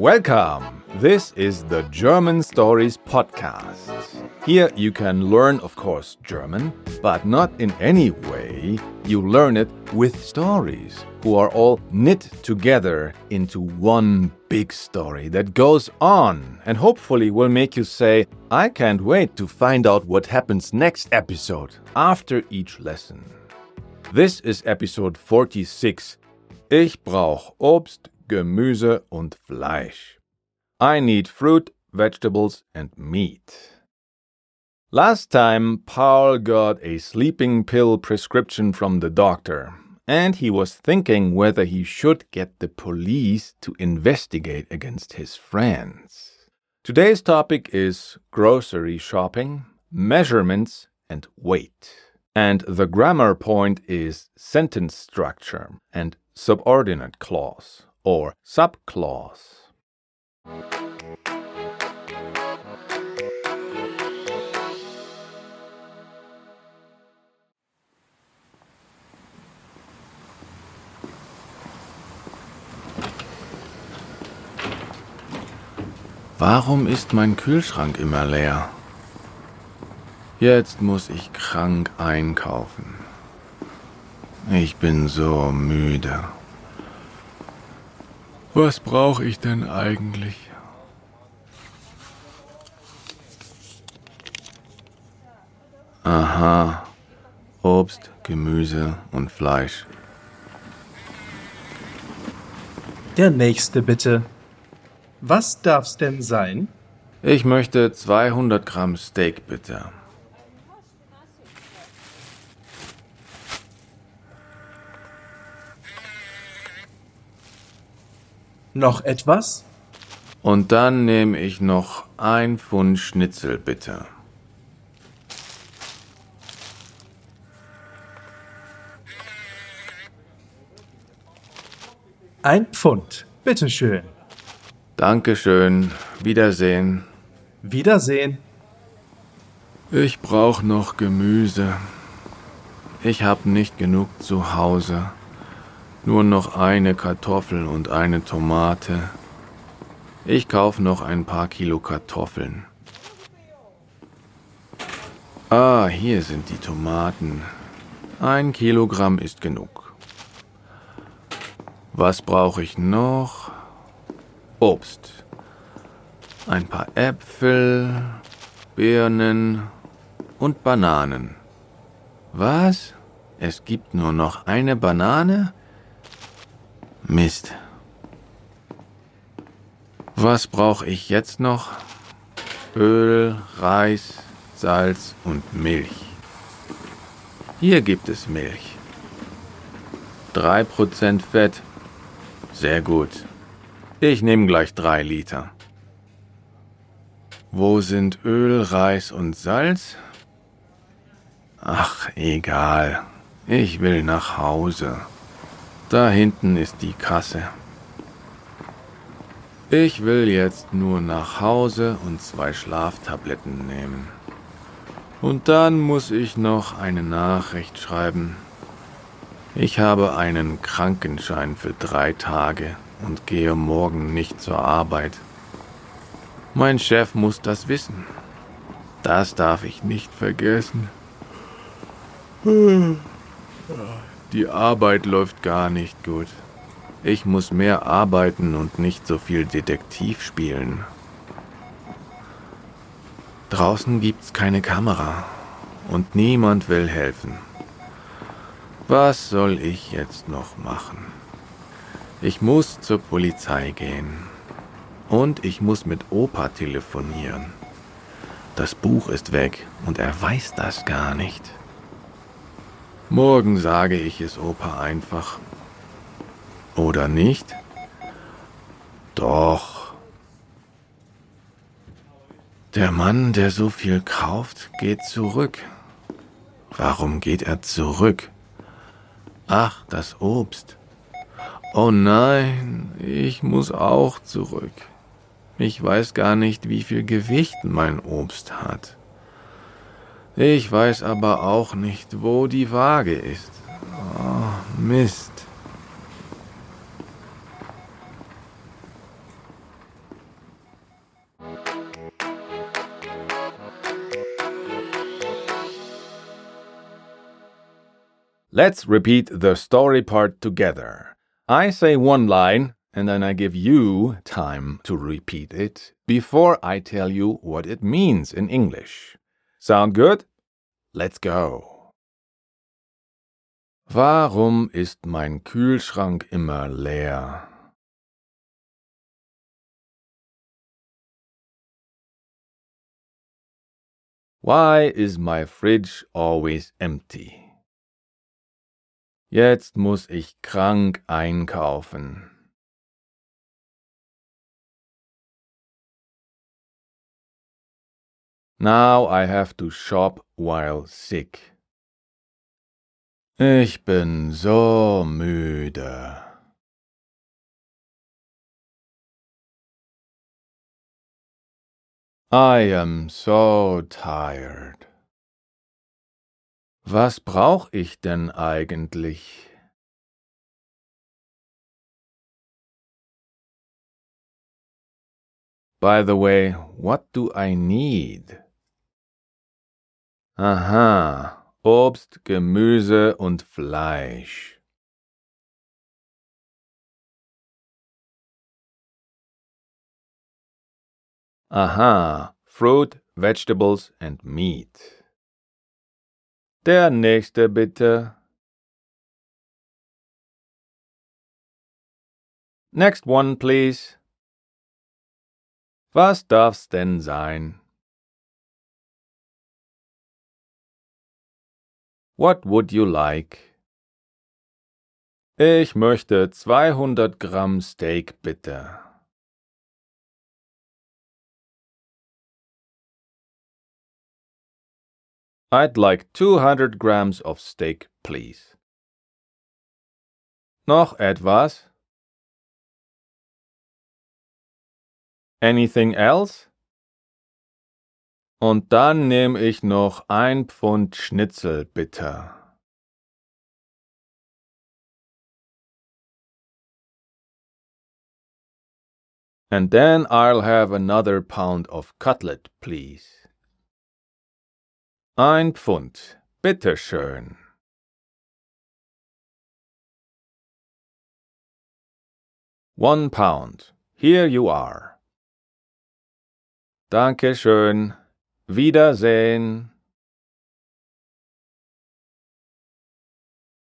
Welcome! This is the German Stories Podcast. Here you can learn, of course, German, but not in any way. You learn it with stories, who are all knit together into one big story that goes on and hopefully will make you say, I can't wait to find out what happens next episode after each lesson. This is episode 46. Ich brauch Obst, Gemüse und Fleisch. I need fruit, vegetables and meat. Last time, Paul got a sleeping pill prescription from the doctor, and he was thinking whether he should get the police to investigate against his friends. Today's topic is grocery shopping, measurements, and weight. And the grammar point is sentence structure and subordinate clause or subclause. Warum ist mein Kühlschrank immer leer? Jetzt muss ich krank einkaufen. Ich bin so müde. Was brauche ich denn eigentlich? Aha, Obst, Gemüse und Fleisch. Der nächste bitte. Was darf's denn sein? Ich möchte 200 Gramm Steak bitte. Noch etwas? Und dann nehme ich noch ein Pfund Schnitzel bitte. Ein Pfund, bitteschön. Dankeschön. Wiedersehen. Wiedersehen. Ich brauche noch Gemüse. Ich habe nicht genug zu Hause. Nur noch eine Kartoffel und eine Tomate. Ich kaufe noch ein paar Kilo Kartoffeln. Ah, hier sind die Tomaten. Ein Kilogramm ist genug. Was brauche ich noch? Obst. Ein paar Äpfel, Birnen und Bananen. Was? Es gibt nur noch eine Banane? Mist. Was brauche ich jetzt noch? Öl, Reis, Salz und Milch. Hier gibt es Milch. 3% Fett. Sehr gut. Ich nehme gleich drei Liter. Wo sind Öl, Reis und Salz? Ach, egal. Ich will nach Hause. Da hinten ist die Kasse. Ich will jetzt nur nach Hause und zwei Schlaftabletten nehmen. Und dann muss ich noch eine Nachricht schreiben. Ich habe einen Krankenschein für drei Tage und gehe morgen nicht zur Arbeit. Mein Chef muss das wissen. Das darf ich nicht vergessen. Die Arbeit läuft gar nicht gut. Ich muss mehr arbeiten und nicht so viel Detektiv spielen. Draußen gibt's keine Kamera und niemand will helfen. Was soll ich jetzt noch machen? Ich muss zur Polizei gehen. Und ich muss mit Opa telefonieren. Das Buch ist weg und er weiß das gar nicht. Morgen sage ich es Opa einfach. Oder nicht? Doch. Der Mann, der so viel kauft, geht zurück. Warum geht er zurück? Ach, das Obst. Oh nein, ich muss auch zurück. Ich weiß gar nicht, wie viel Gewicht mein Obst hat. Ich weiß aber auch nicht, wo die Waage ist. Oh, Mist. Let's repeat the story part together. I say one line, and then I give you time to repeat it before I tell you what it means in English. Sound good? Let's go. Warum ist mein Kühlschrank immer leer? Why is my fridge always empty? Jetzt muss ich krank einkaufen. Now I have to shop while sick. Ich bin so müde. I am so tired. Was brauch ich denn eigentlich? By the way, what do I need? Aha, Obst, Gemüse und Fleisch. Aha, fruit, vegetables and meat. Der nächste bitte. Next one, please. Was darf's denn sein? What would you like? Ich möchte 200 Gramm Steak bitte. I'd like 200 grams of steak, please. Noch etwas? Anything else? Und dann nehme ich noch ein Pfund Schnitzel, bitte. And then I'll have another pound of cutlet, please. Ein Pfund, bitte schön. One pound. Here you are. Danke schön. Wiedersehen.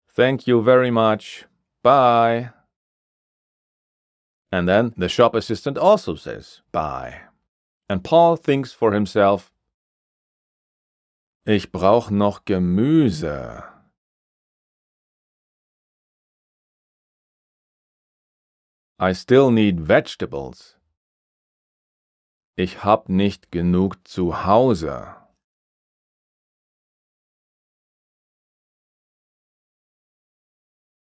Thank you very much. Bye. And then the shop assistant also says bye. And Paul thinks for himself, Ich brauch noch Gemüse. I still need vegetables. Ich hab nicht genug zu Hause.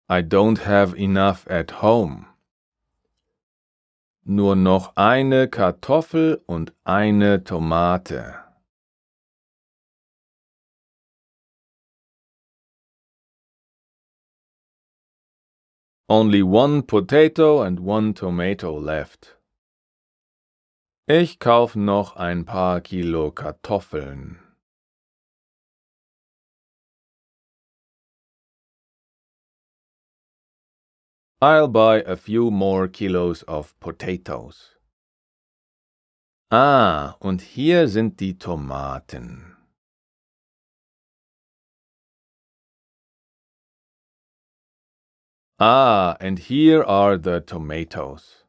I don't have enough at home. Nur noch eine Kartoffel und eine Tomate. Only one potato and one tomato left. Ich kauf noch ein paar Kilo Kartoffeln. I'll buy a few more kilos of potatoes. Ah, und hier sind die Tomaten. Ah, and here are the tomatoes.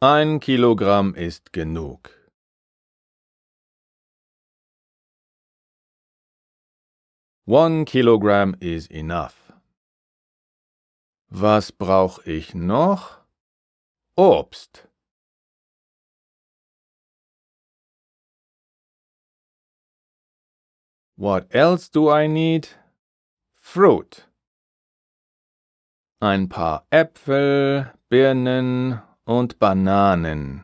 Ein Kilogramm ist genug. One kilogram is enough. Was brauch ich noch? Obst. What else do I need? Fruit. ein paar Äpfel, Birnen und Bananen.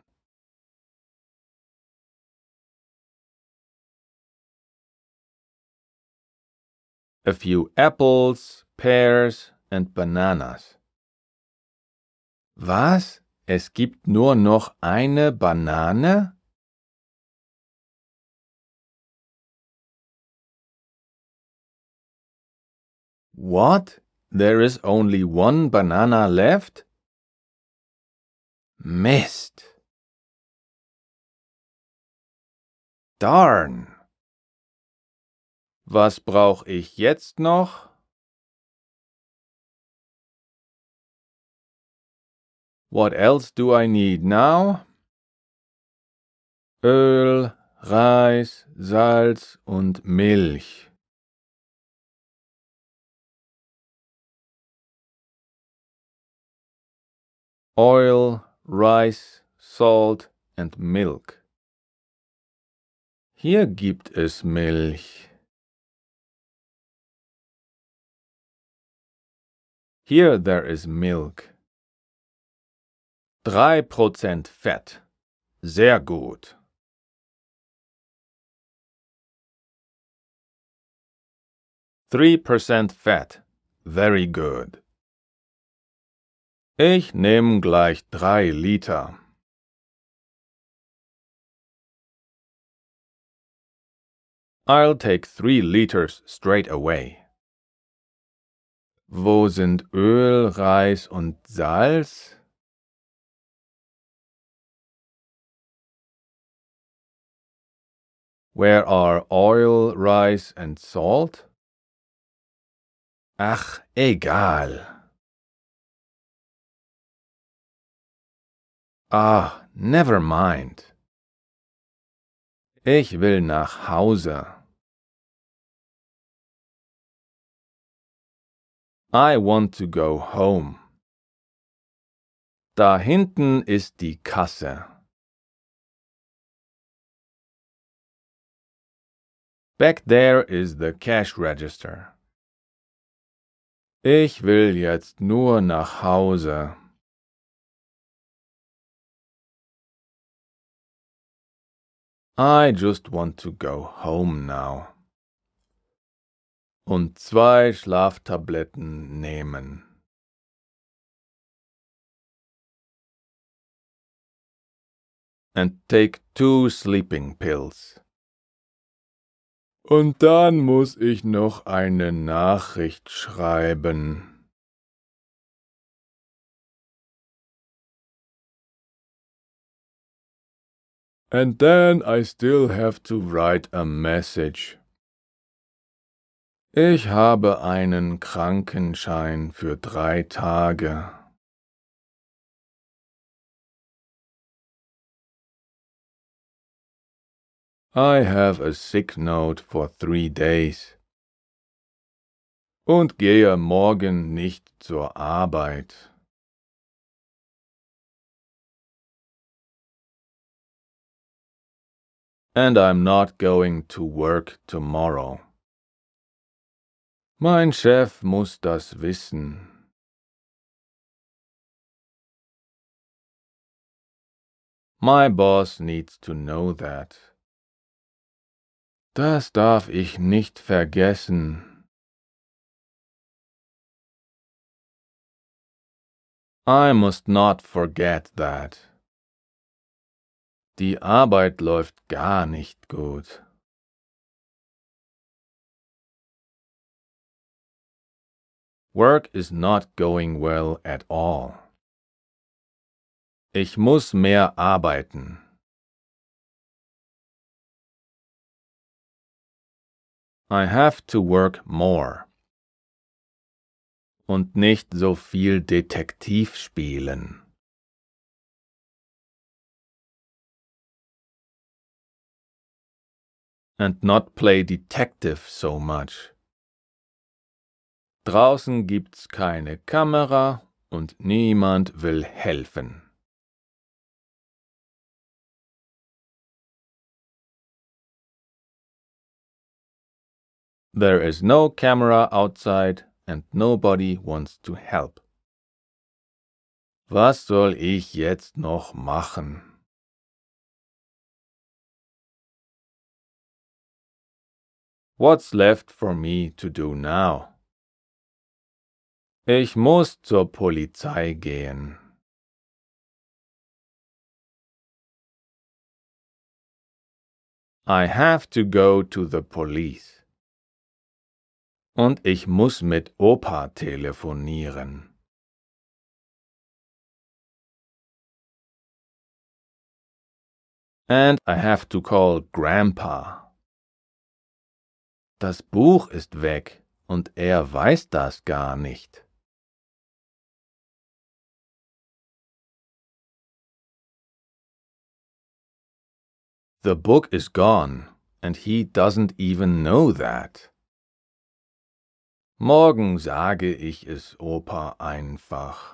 A few apples, pears and bananas. Was? Es gibt nur noch eine Banane? What? There is only one banana left? Mist. Darn. Was brauch ich jetzt noch? What else do I need now? Öl, Reis, Salz und Milch. Oil, rice, salt and milk. Hier gibt es Milch. Here there is milk. Drei Prozent Fett. Sehr gut. Three percent fat. Very good. Ich nehm gleich drei Liter. I'll take three liters straight away. Wo sind Öl, Reis und Salz? Where are oil, rice and salt? Ach, egal. Ah, never mind. Ich will nach Hause. I want to go home. Da hinten ist die Kasse. Back there is the cash register. Ich will jetzt nur nach Hause. I just want to go home now. Und zwei Schlaftabletten nehmen. And take two sleeping pills. Und dann muss ich noch eine Nachricht schreiben. And then I still have to write a message. Ich habe einen Krankenschein für drei Tage. I have a sick note for three days. Und gehe morgen nicht zur Arbeit. And I'm not going to work tomorrow. Mein Chef muss das wissen. My boss needs to know that. Das darf ich nicht vergessen. I must not forget that. Die Arbeit läuft gar nicht gut. Work is not going well at all. Ich muss mehr arbeiten. I have to work more. Und nicht so viel Detektiv spielen. And not play detective so much. Draußen gibt's keine Kamera und niemand will helfen. There is no camera outside and nobody wants to help. Was soll ich jetzt noch machen? What's left for me to do now? Ich muss zur Polizei gehen. I have to go to the police. Und ich muss mit Opa telefonieren. And I have to call Grandpa. Das Buch ist weg und er weiß das gar nicht. The book is gone and he doesn't even know that. Morgen sage ich es Opa einfach.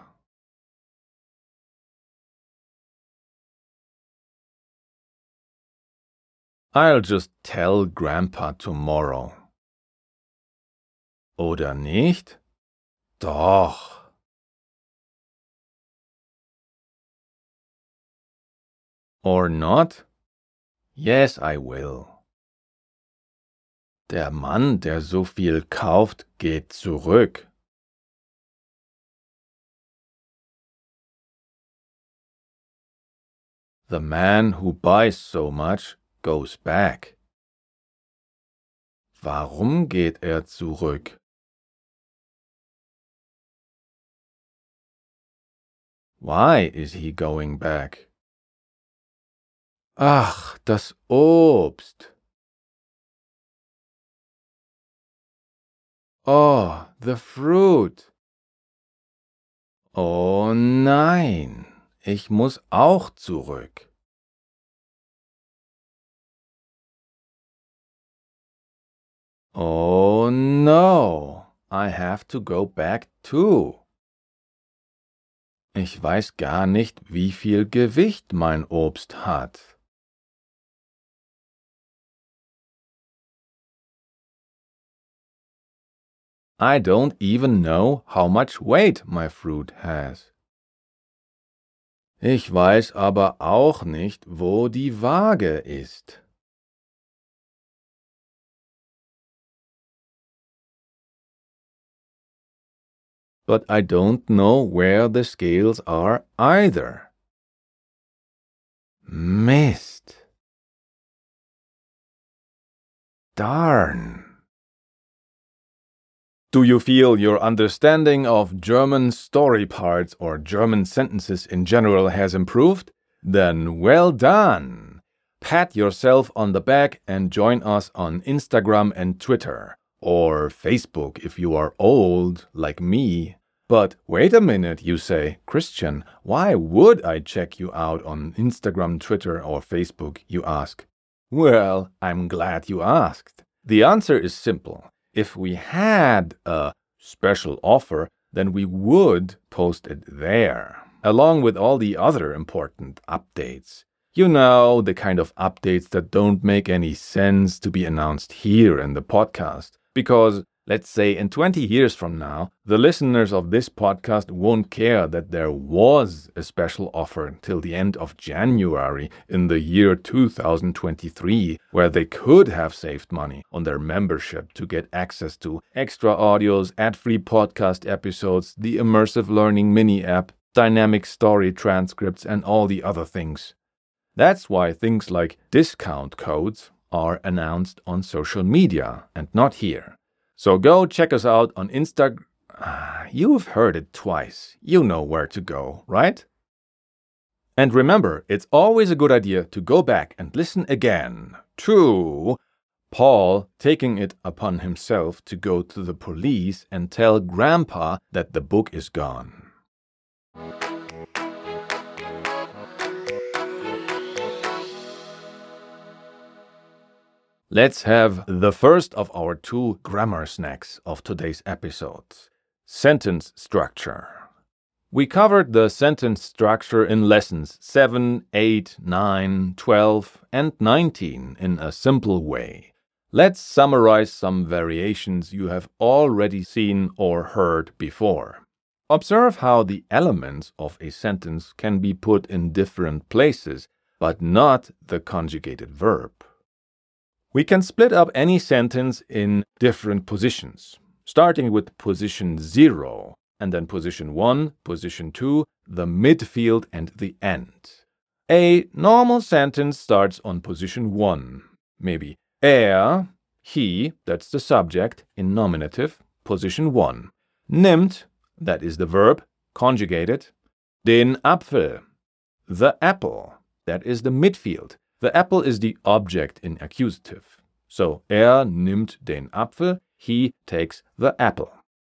I'll just tell Grandpa tomorrow. Oder nicht? Doch. Or not? Yes, I will. Der Mann, der so viel kauft, geht zurück. The man who buys so much goes back. Warum geht er zurück? Why is he going back? Ach, das Obst. Oh, the fruit. Oh nein, ich muss auch zurück. Oh no, I have to go back too. Ich weiß gar nicht, wie viel Gewicht mein Obst hat. I don't even know how much weight my fruit has. Ich weiß aber auch nicht, wo die Waage ist. But I don't know where the scales are either. Mist. Darn. Do you feel your understanding of German story parts or German sentences in general has improved? Then well done! Pat yourself on the back and join us on Instagram and Twitter, or Facebook if you are old like me but wait a minute, you say, Christian, why would I check you out on Instagram, Twitter, or Facebook? You ask. Well, I'm glad you asked. The answer is simple. If we had a special offer, then we would post it there, along with all the other important updates. You know, the kind of updates that don't make any sense to be announced here in the podcast, because Let's say in 20 years from now, the listeners of this podcast won't care that there was a special offer till the end of January in the year 2023, where they could have saved money on their membership to get access to extra audios, ad free podcast episodes, the immersive learning mini app, dynamic story transcripts, and all the other things. That's why things like discount codes are announced on social media and not here. So go check us out on Instagram. You've heard it twice. You know where to go, right? And remember, it's always a good idea to go back and listen again to Paul taking it upon himself to go to the police and tell Grandpa that the book is gone. Let's have the first of our two grammar snacks of today's episode sentence structure. We covered the sentence structure in lessons 7, 8, 9, 12, and 19 in a simple way. Let's summarize some variations you have already seen or heard before. Observe how the elements of a sentence can be put in different places, but not the conjugated verb. We can split up any sentence in different positions, starting with position 0, and then position 1, position 2, the midfield, and the end. A normal sentence starts on position 1. Maybe Er, He, that's the subject, in nominative, position 1. Nimmt, that is the verb, conjugated. Den Apfel, the apple, that is the midfield. The apple is the object in accusative. So, er nimmt den Apfel, he takes the apple.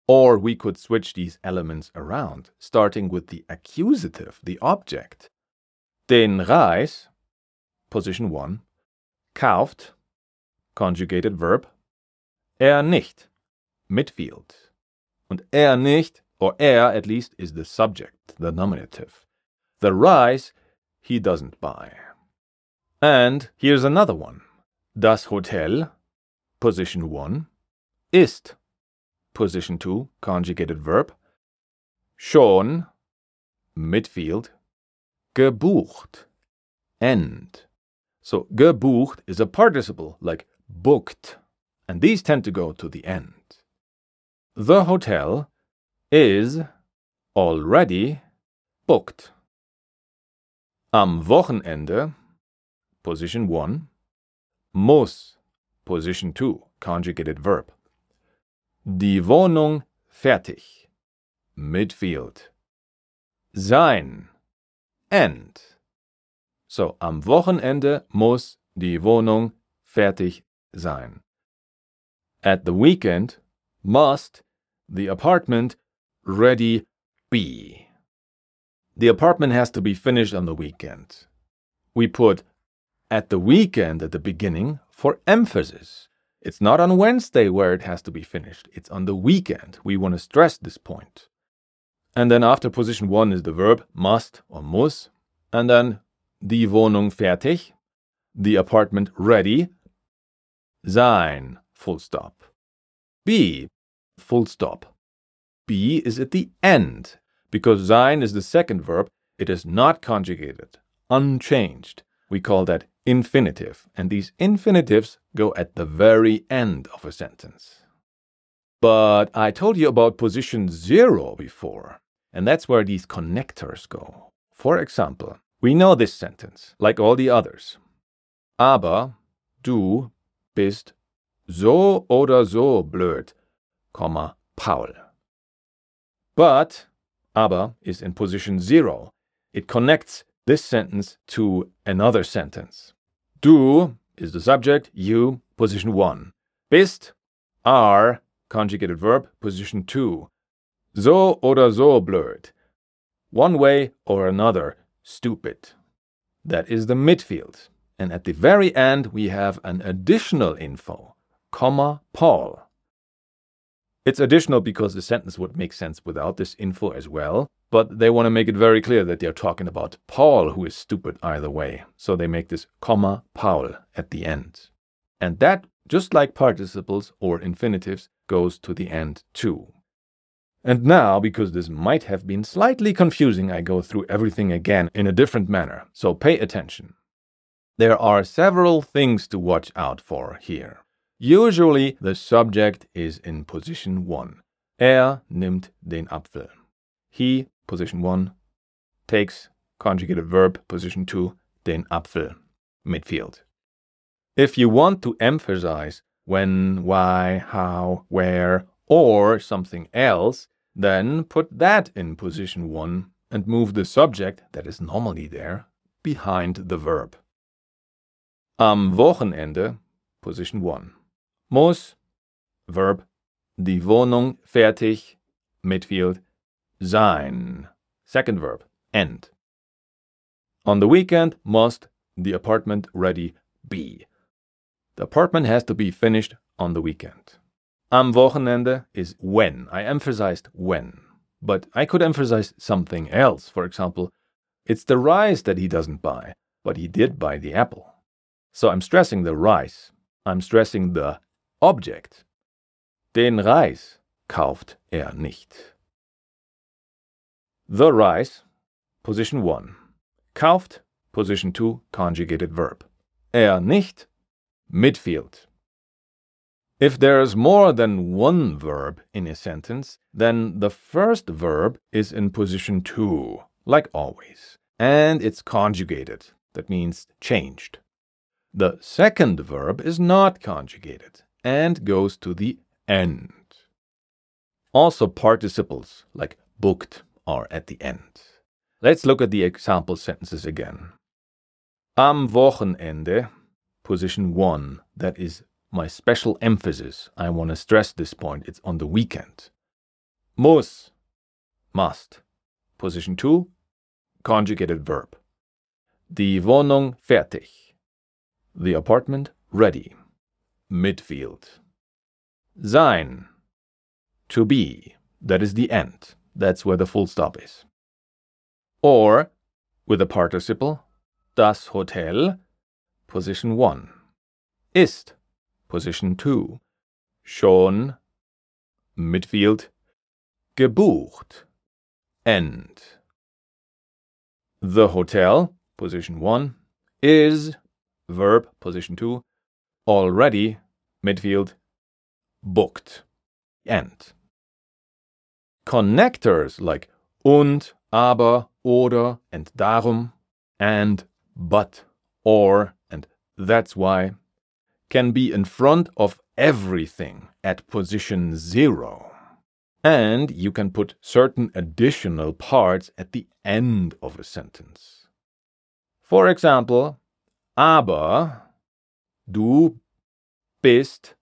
Or we could switch these elements around, starting with the accusative, the object. Den Reis, position 1, kauft, conjugated verb, er nicht, midfield. And er nicht, or er at least, is the subject, the nominative. The rice he doesn't buy. And here's another one. Das Hotel, position 1, ist, position 2, conjugated verb, schon, midfield, gebucht, end. So gebucht is a participle like booked, and these tend to go to the end. The hotel is already booked. Am Wochenende, position 1, muss, position 2, conjugated verb. Die Wohnung fertig, midfield. Sein, end. So, am Wochenende muss die Wohnung fertig sein. At the weekend must the apartment ready be. The apartment has to be finished on the weekend. We put at the weekend at the beginning for emphasis. It's not on Wednesday where it has to be finished, it's on the weekend. We want to stress this point. And then after position one is the verb must or muss. And then die Wohnung fertig, the apartment ready, sein, full stop. Be, full stop. Be is at the end. Because sein is the second verb, it is not conjugated, unchanged. We call that infinitive, and these infinitives go at the very end of a sentence. But I told you about position zero before, and that's where these connectors go. For example, we know this sentence, like all the others. Aber du bist so oder so blöd, comma, Paul. But aber is in position zero. It connects this sentence to another sentence. Du is the subject, you, position one. Bist, are, conjugated verb, position two. So oder so blöd. One way or another, stupid. That is the midfield. And at the very end, we have an additional info, comma, Paul. It's additional because the sentence would make sense without this info as well, but they want to make it very clear that they're talking about Paul, who is stupid either way. So they make this comma Paul at the end. And that, just like participles or infinitives, goes to the end too. And now, because this might have been slightly confusing, I go through everything again in a different manner, so pay attention. There are several things to watch out for here. Usually the subject is in position 1. Er nimmt den Apfel. He, position 1, takes conjugated verb, position 2, den Apfel, midfield. If you want to emphasize when, why, how, where, or something else, then put that in position 1 and move the subject that is normally there behind the verb. Am Wochenende, position 1 muss, Verb, die Wohnung fertig, midfield, sein. Second verb, end. On the weekend, must the apartment ready be. The apartment has to be finished on the weekend. Am Wochenende is when. I emphasized when. But I could emphasize something else. For example, it's the rice that he doesn't buy, but he did buy the apple. So I'm stressing the rice. I'm stressing the Object. Den Reis kauft er nicht. The rice, position 1. Kauft, position 2, conjugated verb. Er nicht, midfield. If there's more than one verb in a sentence, then the first verb is in position 2, like always, and it's conjugated. That means changed. The second verb is not conjugated and goes to the end. Also, participles like booked are at the end. Let's look at the example sentences again. Am Wochenende, position one, that is my special emphasis. I want to stress this point. It's on the weekend. Muss, must. Position two, conjugated verb. Die Wohnung fertig. The apartment ready. Midfield. Sein. To be. That is the end. That's where the full stop is. Or, with the participle, das Hotel, position 1. Ist, position 2. Schon, midfield, gebucht, end. The hotel, position 1. Is, verb, position 2. Already, midfield, booked, end. Connectors like und, aber, oder, and darum, and, but, or, and that's why, can be in front of everything at position zero. And you can put certain additional parts at the end of a sentence. For example, aber du bist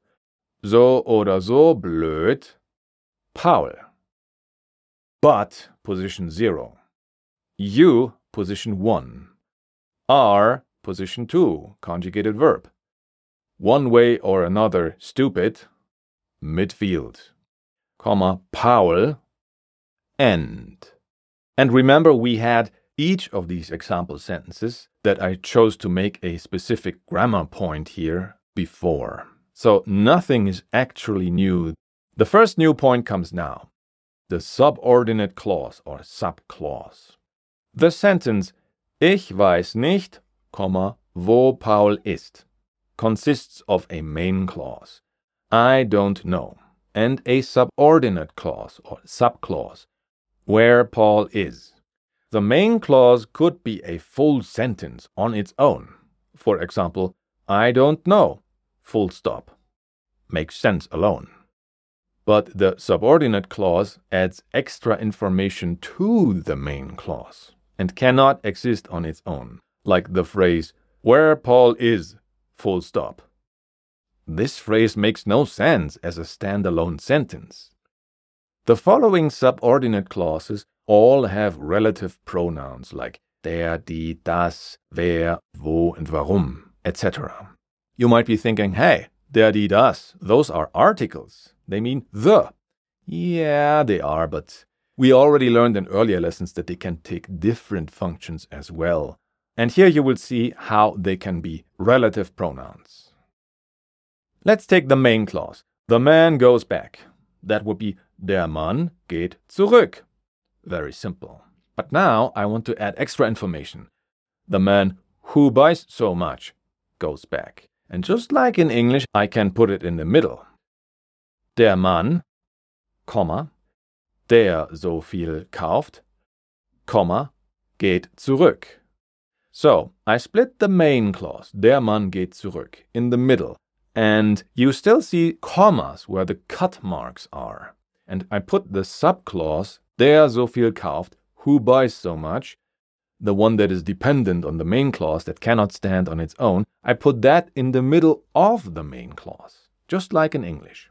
so oder so blöd, Paul. But position 0. You position 1. Are position 2, conjugated verb. One way or another, stupid, midfield. Comma, Paul, end. And remember, we had each of these example sentences that I chose to make a specific grammar point here before. So nothing is actually new. The first new point comes now the subordinate clause or subclause. The sentence Ich weiß nicht, wo Paul ist consists of a main clause, I don't know, and a subordinate clause or subclause, where Paul is. The main clause could be a full sentence on its own. For example, I don't know, full stop. Makes sense alone. But the subordinate clause adds extra information to the main clause and cannot exist on its own, like the phrase, where Paul is, full stop. This phrase makes no sense as a standalone sentence. The following subordinate clauses all have relative pronouns like der, die, das, wer, wo, and warum, etc. You might be thinking, hey, der, die, das, those are articles. They mean the. Yeah, they are, but we already learned in earlier lessons that they can take different functions as well. And here you will see how they can be relative pronouns. Let's take the main clause. The man goes back. That would be der Mann geht zurück. Very simple. But now I want to add extra information. The man who buys so much goes back. And just like in English, I can put it in the middle. Der Mann, Komma, der so viel kauft, Komma, geht zurück. So, I split the main clause, der Mann geht zurück, in the middle, and you still see commas where the cut marks are. And I put the subclause, der so viel kauft, who buys so much, the one that is dependent on the main clause that cannot stand on its own, I put that in the middle of the main clause, just like in English.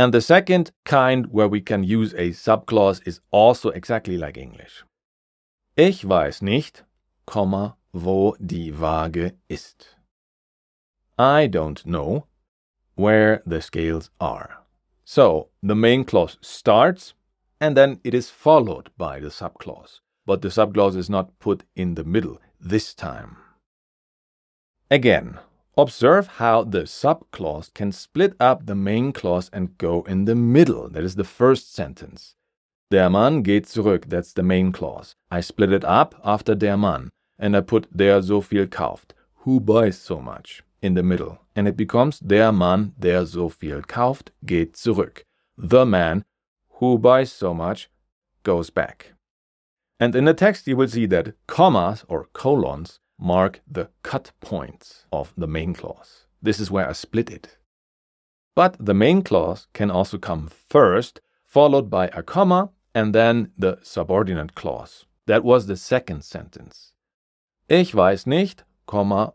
And the second kind where we can use a subclause is also exactly like English. Ich weiß nicht, wo die Waage ist. I don't know where the scales are. So the main clause starts and then it is followed by the subclause. But the subclause is not put in the middle this time. Again, Observe how the subclause can split up the main clause and go in the middle. That is the first sentence. Der Mann geht zurück. That's the main clause. I split it up after der Mann and I put der so viel kauft. Who buys so much? In the middle. And it becomes der Mann, der so viel kauft, geht zurück. The man who buys so much goes back. And in the text, you will see that commas or colons mark the cut points of the main clause. This is where I split it. But the main clause can also come first, followed by a comma, and then the subordinate clause. That was the second sentence. Ich weiß nicht,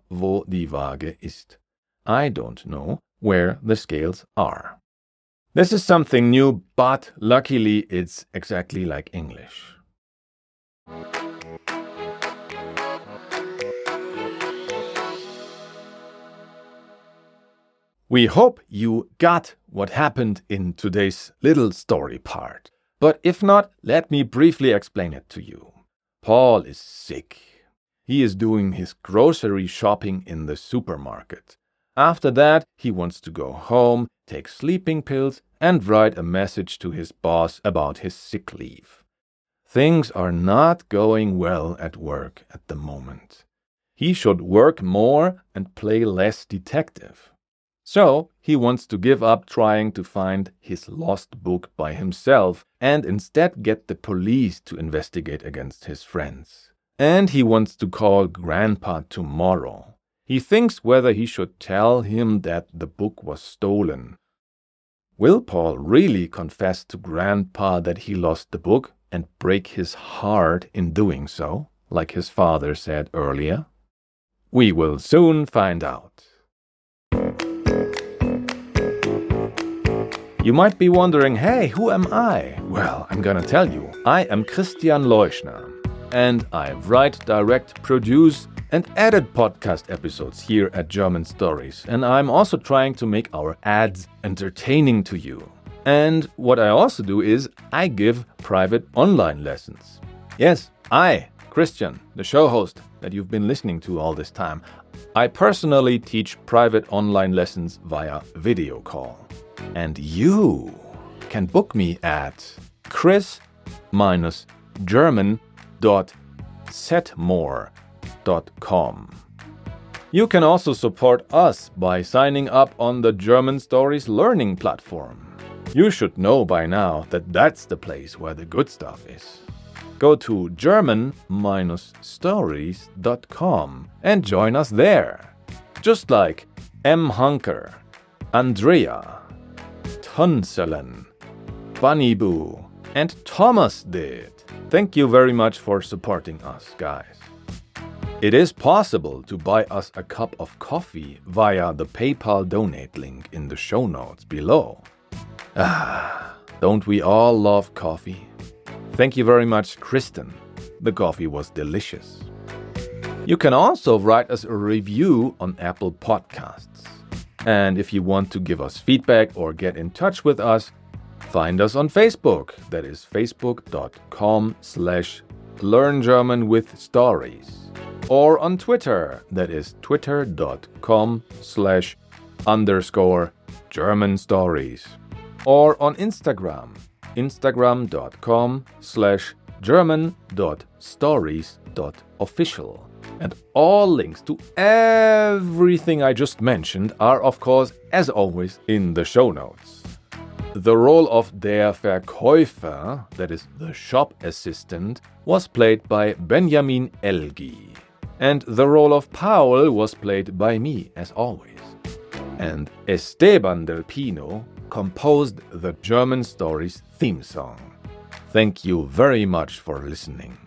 wo die Waage ist. I don't know where the scales are. This is something new, but luckily it's exactly like English. We hope you got what happened in today's little story part. But if not, let me briefly explain it to you. Paul is sick. He is doing his grocery shopping in the supermarket. After that, he wants to go home, take sleeping pills, and write a message to his boss about his sick leave. Things are not going well at work at the moment. He should work more and play less detective. So, he wants to give up trying to find his lost book by himself and instead get the police to investigate against his friends. And he wants to call Grandpa tomorrow. He thinks whether he should tell him that the book was stolen. Will Paul really confess to Grandpa that he lost the book and break his heart in doing so, like his father said earlier? We will soon find out. You might be wondering, hey, who am I? Well, I'm gonna tell you. I am Christian Leuschner, and I write, direct, produce, and edit podcast episodes here at German Stories. And I'm also trying to make our ads entertaining to you. And what I also do is I give private online lessons. Yes, I, Christian, the show host that you've been listening to all this time, I personally teach private online lessons via video call. And you can book me at chris-german.setmore.com you can also support us by signing up on the German Stories Learning platform. You should know by now that that's the place where the good stuff is. Go to german-stories.com and join us there. Just like M. Hunker, Andrea, Tunselen, Bunny Boo, and Thomas did. Thank you very much for supporting us, guys. It is possible to buy us a cup of coffee via the PayPal donate link in the show notes below. Ah, don't we all love coffee? Thank you very much, Kristen. The coffee was delicious. You can also write us a review on Apple Podcasts. And if you want to give us feedback or get in touch with us, find us on Facebook. That is facebook.com slash learn German with stories or on Twitter, that is twitter.com slash underscore German stories, or on Instagram, instagram.com slash german.stories.official. And all links to everything I just mentioned are, of course, as always, in the show notes. The role of der Verkäufer, that is, the shop assistant, was played by Benjamin Elgi and the role of Paul was played by me, as always. And Esteban del Pino composed the German Stories theme song. Thank you very much for listening.